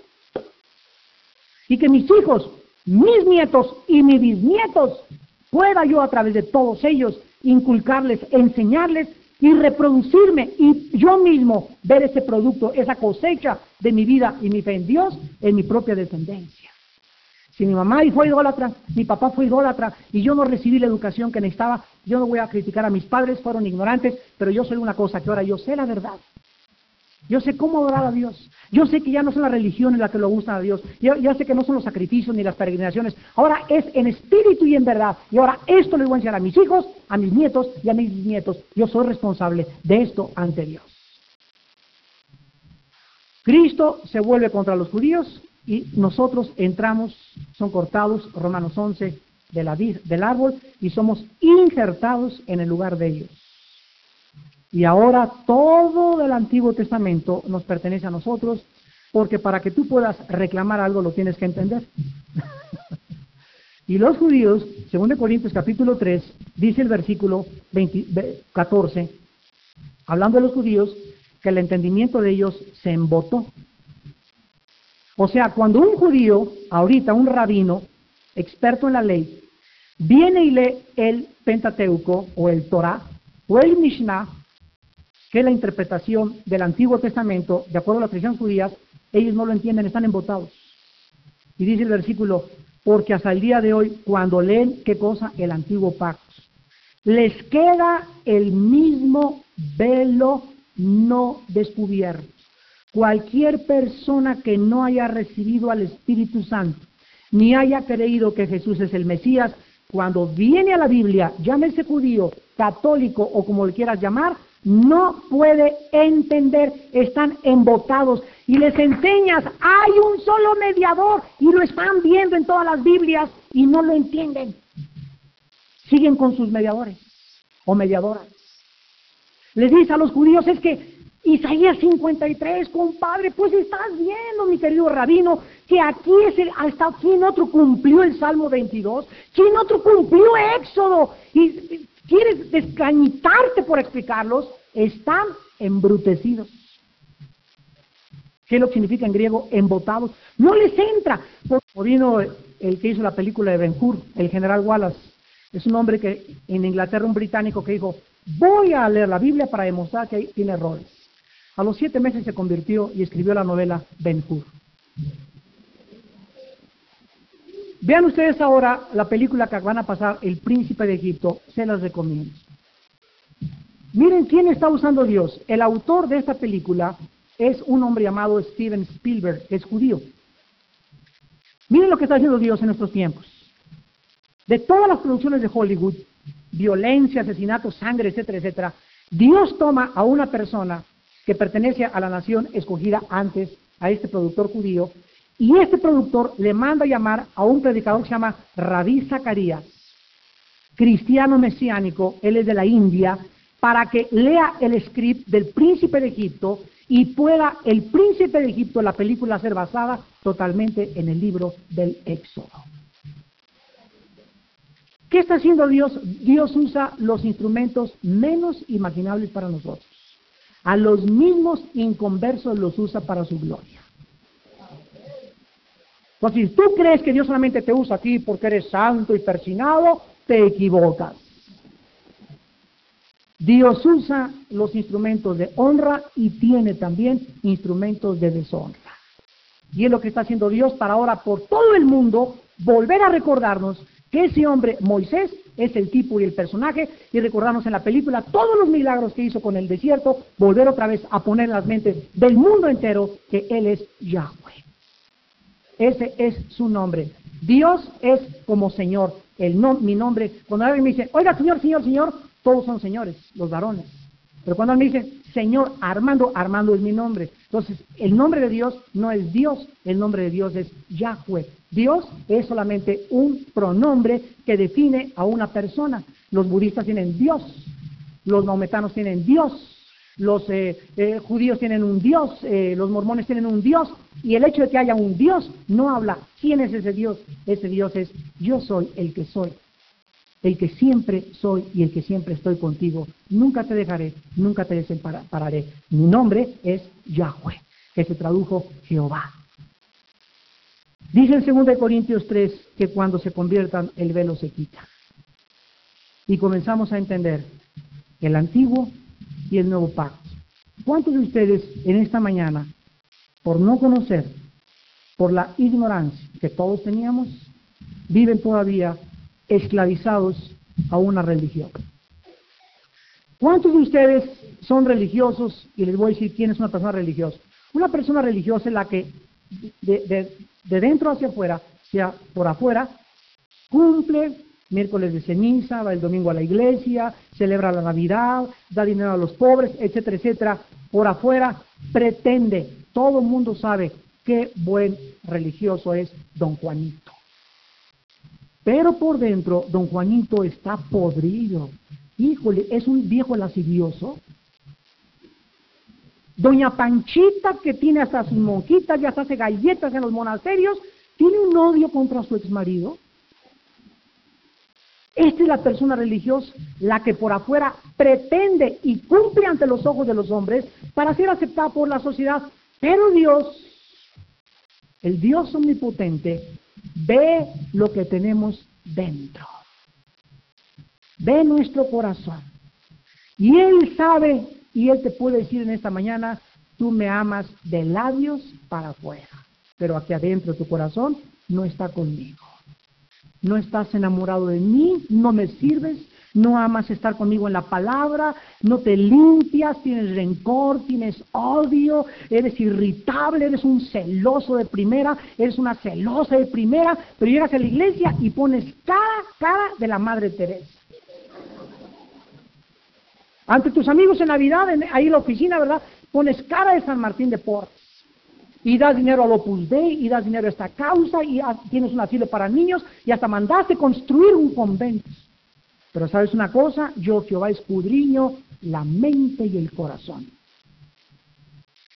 Y que mis hijos, mis nietos y mis bisnietos pueda yo a través de todos ellos inculcarles, enseñarles y reproducirme y yo mismo ver ese producto, esa cosecha de mi vida y mi fe en Dios en mi propia descendencia. Si mi mamá fue idólatra, mi papá fue idólatra y yo no recibí la educación que necesitaba, yo no voy a criticar a mis padres, fueron ignorantes, pero yo soy una cosa que ahora yo sé la verdad. Yo sé cómo adorar a Dios. Yo sé que ya no son las religiones las que lo gustan a Dios. Yo, ya sé que no son los sacrificios ni las peregrinaciones. Ahora es en espíritu y en verdad. Y ahora esto le voy a enseñar a mis hijos, a mis nietos y a mis nietos. Yo soy responsable de esto ante Dios. Cristo se vuelve contra los judíos y nosotros entramos, son cortados, Romanos 11, de la, del árbol y somos injertados en el lugar de ellos. Y ahora todo el Antiguo Testamento nos pertenece a nosotros, porque para que tú puedas reclamar algo lo tienes que entender. y los judíos, según de Corintios capítulo 3, dice el versículo 14, hablando de los judíos, que el entendimiento de ellos se embotó. O sea, cuando un judío, ahorita un rabino, experto en la ley, viene y lee el Pentateuco o el Torah o el Mishnah, que la interpretación del Antiguo Testamento, de acuerdo a las tradiciones judías, ellos no lo entienden, están embotados. Y dice el versículo, porque hasta el día de hoy, cuando leen, ¿qué cosa? El antiguo pacto. Les queda el mismo velo no descubierto. Cualquier persona que no haya recibido al Espíritu Santo, ni haya creído que Jesús es el Mesías, cuando viene a la Biblia, llámese judío, católico o como le quieras llamar, no puede entender, están embotados y les enseñas, hay un solo mediador y lo están viendo en todas las Biblias y no lo entienden. Siguen con sus mediadores o mediadoras. Les dice a los judíos, es que Isaías 53, compadre, pues estás viendo, mi querido rabino, que aquí es el, hasta quién otro cumplió el Salmo 22, quién otro cumplió Éxodo, y quieres descañitarte por explicarlos, están embrutecidos. ¿Qué es lo que significa en griego? Embotados. No les entra. Como vino el que hizo la película de Ben Hur, el general Wallace. Es un hombre que en Inglaterra, un británico que dijo, voy a leer la Biblia para demostrar que tiene errores. A los siete meses se convirtió y escribió la novela Ben Hur. Vean ustedes ahora la película que van a pasar, El Príncipe de Egipto, se las recomiendo. Miren quién está usando Dios. El autor de esta película es un hombre llamado Steven Spielberg, es judío. Miren lo que está haciendo Dios en nuestros tiempos. De todas las producciones de Hollywood, violencia, asesinato, sangre, etcétera, etcétera, Dios toma a una persona que pertenece a la nación escogida antes, a este productor judío, y este productor le manda llamar a un predicador que se llama Rabí Zacarías, cristiano mesiánico, él es de la India, para que lea el script del príncipe de Egipto y pueda el príncipe de Egipto, la película, ser basada totalmente en el libro del Éxodo. ¿Qué está haciendo Dios? Dios usa los instrumentos menos imaginables para nosotros. A los mismos inconversos los usa para su gloria. Entonces, si tú crees que Dios solamente te usa a ti porque eres santo y persinado, te equivocas. Dios usa los instrumentos de honra y tiene también instrumentos de deshonra. Y es lo que está haciendo Dios para ahora por todo el mundo volver a recordarnos que ese hombre, Moisés, es el tipo y el personaje, y recordarnos en la película todos los milagros que hizo con el desierto, volver otra vez a poner en las mentes del mundo entero que Él es Yahweh. Ese es su nombre. Dios es como Señor. El mi nombre, cuando alguien me dice, oiga, Señor, Señor, Señor, todos son señores, los varones. Pero cuando alguien me dice, Señor Armando, Armando es mi nombre. Entonces, el nombre de Dios no es Dios, el nombre de Dios es Yahweh. Dios es solamente un pronombre que define a una persona. Los budistas tienen Dios, los maometanos tienen Dios, los eh, eh, judíos tienen un Dios, eh, los mormones tienen un Dios, y el hecho de que haya un Dios no habla quién es ese Dios. Ese Dios es yo soy el que soy el que siempre soy y el que siempre estoy contigo. Nunca te dejaré, nunca te desampararé. Mi nombre es Yahweh, que se tradujo Jehová. Dice en 2 Corintios 3 que cuando se conviertan el velo se quita. Y comenzamos a entender el antiguo y el nuevo pacto. ¿Cuántos de ustedes en esta mañana, por no conocer, por la ignorancia que todos teníamos, viven todavía esclavizados a una religión. ¿Cuántos de ustedes son religiosos? Y les voy a decir quién es una persona religiosa. Una persona religiosa es la que de, dentro hacia afuera, sea por afuera, cumple miércoles de ceniza, va el domingo a la iglesia, celebra la Navidad, da dinero a los pobres, etcétera, etcétera. Por afuera pretende, todo el mundo sabe qué buen religioso es don Juanito. Pero por dentro, don Juanito está podrido. Híjole, es un viejo lascivioso. Doña Panchita, que tiene hasta sus monjitas y hasta hace galletas en los monasterios, tiene un odio contra su exmarido. Esta es la persona religiosa, la que por afuera pretende y cumple ante los ojos de los hombres para ser aceptada por la sociedad. Pero Dios, el Dios omnipotente, ve lo que tenemos dentro. Ve nuestro corazón. Y Él sabe, y Él te puede decir en esta mañana, tú me amas de labios para afuera, pero aquí adentro tu corazón no está conmigo. No estás enamorado de mí, no me sirves, no amas estar conmigo en la palabra, no te limpias, tienes rencor, tienes odio, eres irritable, eres un celoso de primera, eres una celosa de primera, pero llegas a la iglesia y pones cara, cara de la Madre Teresa. Ante tus amigos en Navidad, ahí en la oficina, ¿verdad? Pones cara de San Martín de Porres. Y das dinero al Opus Dei, y das dinero a esta causa, y tienes un asilo para niños, y hasta mandaste construir un convento. Pero sabes una cosa, yo Jehová escudriño la mente y el corazón.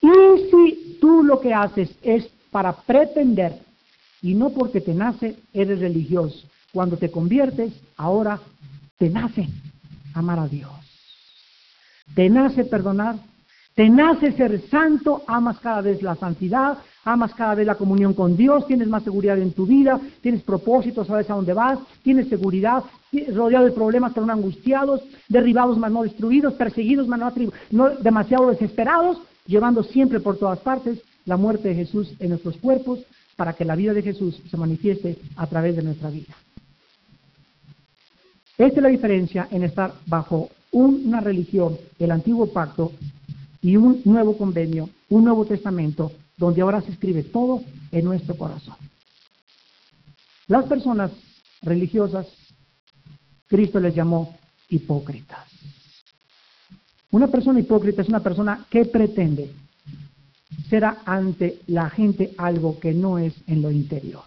Y si tú lo que haces es para pretender y no porque te nace, eres religioso. Cuando te conviertes, ahora te nace amar a Dios. Te nace perdonar, te nace ser santo, amas cada vez la santidad, amas cada vez la comunión con Dios, tienes más seguridad en tu vida, tienes propósito, sabes a dónde vas, tienes seguridad, rodeado de problemas pero no angustiados, derribados mas no destruidos, perseguidos mas no, demasiado desesperados, llevando siempre por todas partes la muerte de Jesús en nuestros cuerpos para que la vida de Jesús se manifieste a través de nuestra vida. Esta es la diferencia en estar bajo una religión, el antiguo pacto, y un nuevo convenio, un nuevo testamento, donde ahora se escribe todo en nuestro corazón. Las personas religiosas, Cristo les llamó hipócritas. Una persona hipócrita es una persona que pretende ser ante la gente algo que no es en lo interior.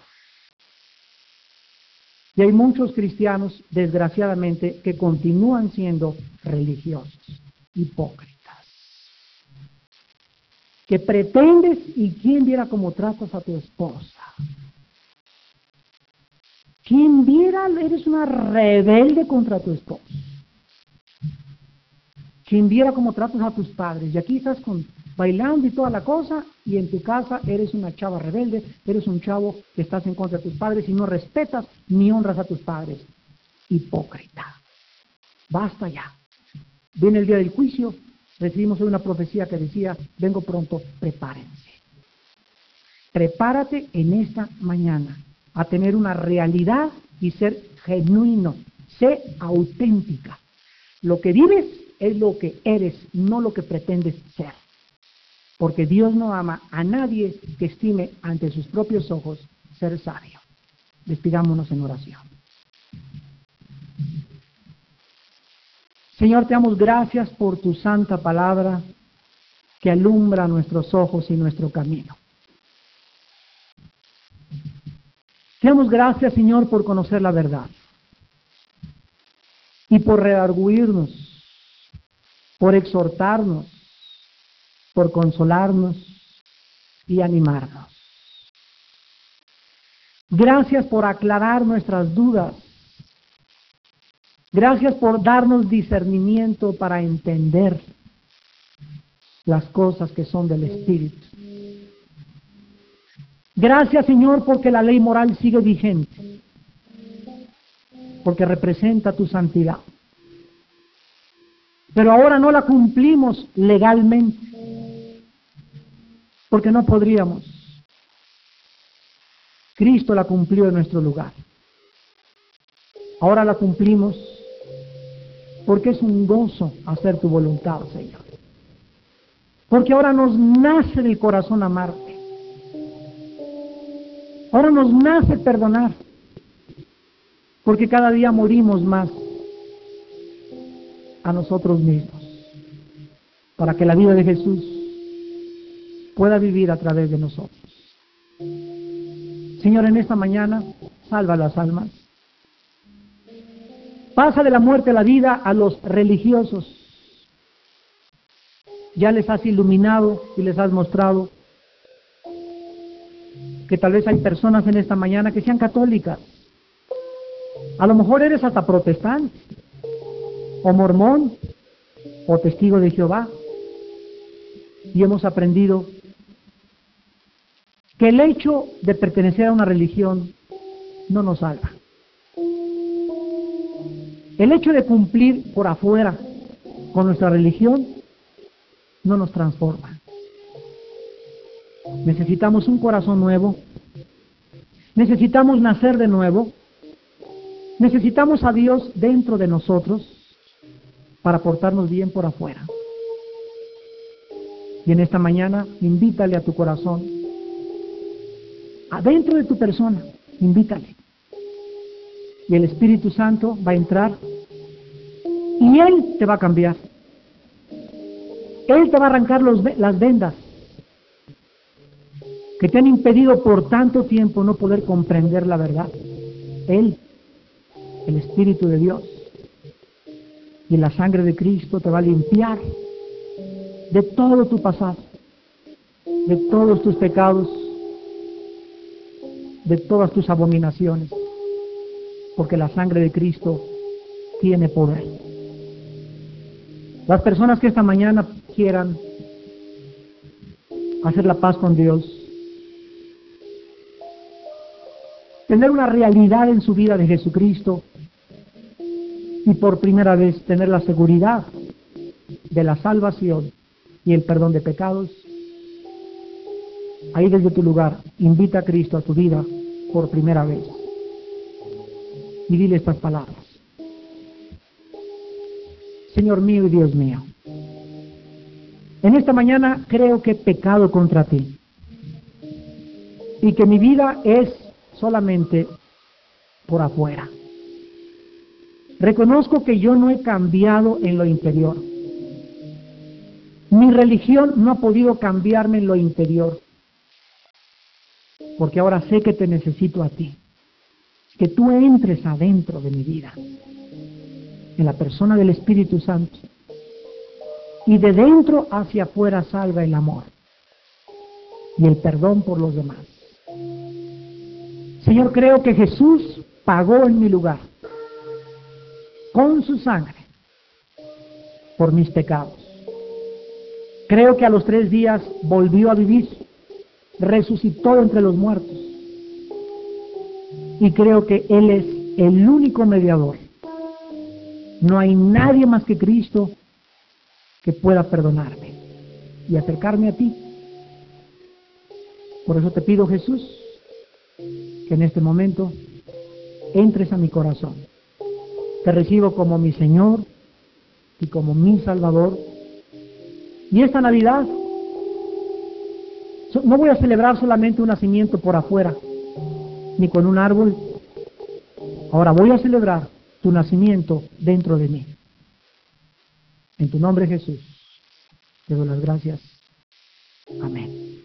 Y hay muchos cristianos, desgraciadamente, que continúan siendo religiosos, hipócritas. Que pretendes y quién viera cómo tratas a tu esposa. Quien viera, eres una rebelde contra tu esposa. Quien viera cómo tratas a tus padres. Y aquí estás con, bailando y toda la cosa, y en tu casa eres una chava rebelde, eres un chavo que estás en contra de tus padres y no respetas ni honras a tus padres. Hipócrita. Basta ya. Viene el día del juicio, recibimos una profecía que decía, vengo pronto, prepárense. Prepárate en esta mañana a tener una realidad y ser genuino, sé auténtica. Lo que vives es lo que eres, no lo que pretendes ser. Porque Dios no ama a nadie que estime ante sus propios ojos ser sabio. Despidámonos en oración. Señor, te damos gracias por tu santa palabra que alumbra nuestros ojos y nuestro camino. Te damos gracias, Señor, por conocer la verdad y por redarguirnos, por exhortarnos, por consolarnos y animarnos. Gracias por aclarar nuestras dudas. Gracias por darnos discernimiento para entender las cosas que son del Espíritu. Gracias Señor porque la ley moral sigue vigente, porque representa tu santidad. Pero ahora no la cumplimos legalmente, porque no podríamos. Cristo la cumplió en nuestro lugar. Ahora la cumplimos porque es un gozo hacer tu voluntad, Señor. Porque ahora nos nace del corazón amarte. Ahora nos nace perdonar, porque cada día morimos más a nosotros mismos, para que la vida de Jesús pueda vivir a través de nosotros. Señor, en esta mañana, salva las almas. Pasa de la muerte a la vida a los religiosos. Ya les has iluminado y les has mostrado que tal vez hay personas en esta mañana que sean católicas. A lo mejor eres hasta protestante, o mormón, o testigo de Jehová. Y hemos aprendido que el hecho de pertenecer a una religión no nos salva. El hecho de cumplir por afuera con nuestra religión no nos transforma. Necesitamos un corazón nuevo. Necesitamos nacer de nuevo. Necesitamos a Dios dentro de nosotros para portarnos bien por afuera. Y en esta mañana, invítale a tu corazón, adentro de tu persona, invítale. Y el Espíritu Santo va a entrar y Él te va a cambiar. Él te va a arrancar los, las vendas que te han impedido por tanto tiempo no poder comprender la verdad. Él, el Espíritu de Dios y la sangre de Cristo te va a limpiar de todo tu pasado, de todos tus pecados, de todas tus abominaciones, porque la sangre de Cristo tiene poder. Las personas que esta mañana quieran hacer la paz con Dios, tener una realidad en su vida de Jesucristo y por primera vez tener la seguridad de la salvación y el perdón de pecados, ahí desde tu lugar, invita a Cristo a tu vida por primera vez y dile estas palabras. Señor mío y Dios mío, en esta mañana creo que he pecado contra ti y que mi vida es solamente por afuera. Reconozco que yo no he cambiado en lo interior. Mi religión no ha podido cambiarme en lo interior, porque ahora sé que te necesito a ti, que tú entres adentro de mi vida, en la persona del Espíritu Santo, y de dentro hacia afuera salga el amor y el perdón por los demás. Señor, creo que Jesús pagó en mi lugar con su sangre por mis pecados. Creo que a los tres días volvió a vivir, resucitó entre los muertos. Y creo que Él es el único mediador. No hay nadie más que Cristo que pueda perdonarme y acercarme a ti. Por eso te pido, Jesús, que en este momento entres a mi corazón. Te recibo como mi Señor y como mi Salvador. Y esta Navidad no voy a celebrar solamente un nacimiento por afuera, ni con un árbol. Ahora voy a celebrar tu nacimiento dentro de mí. En tu nombre Jesús, te doy las gracias. Amén.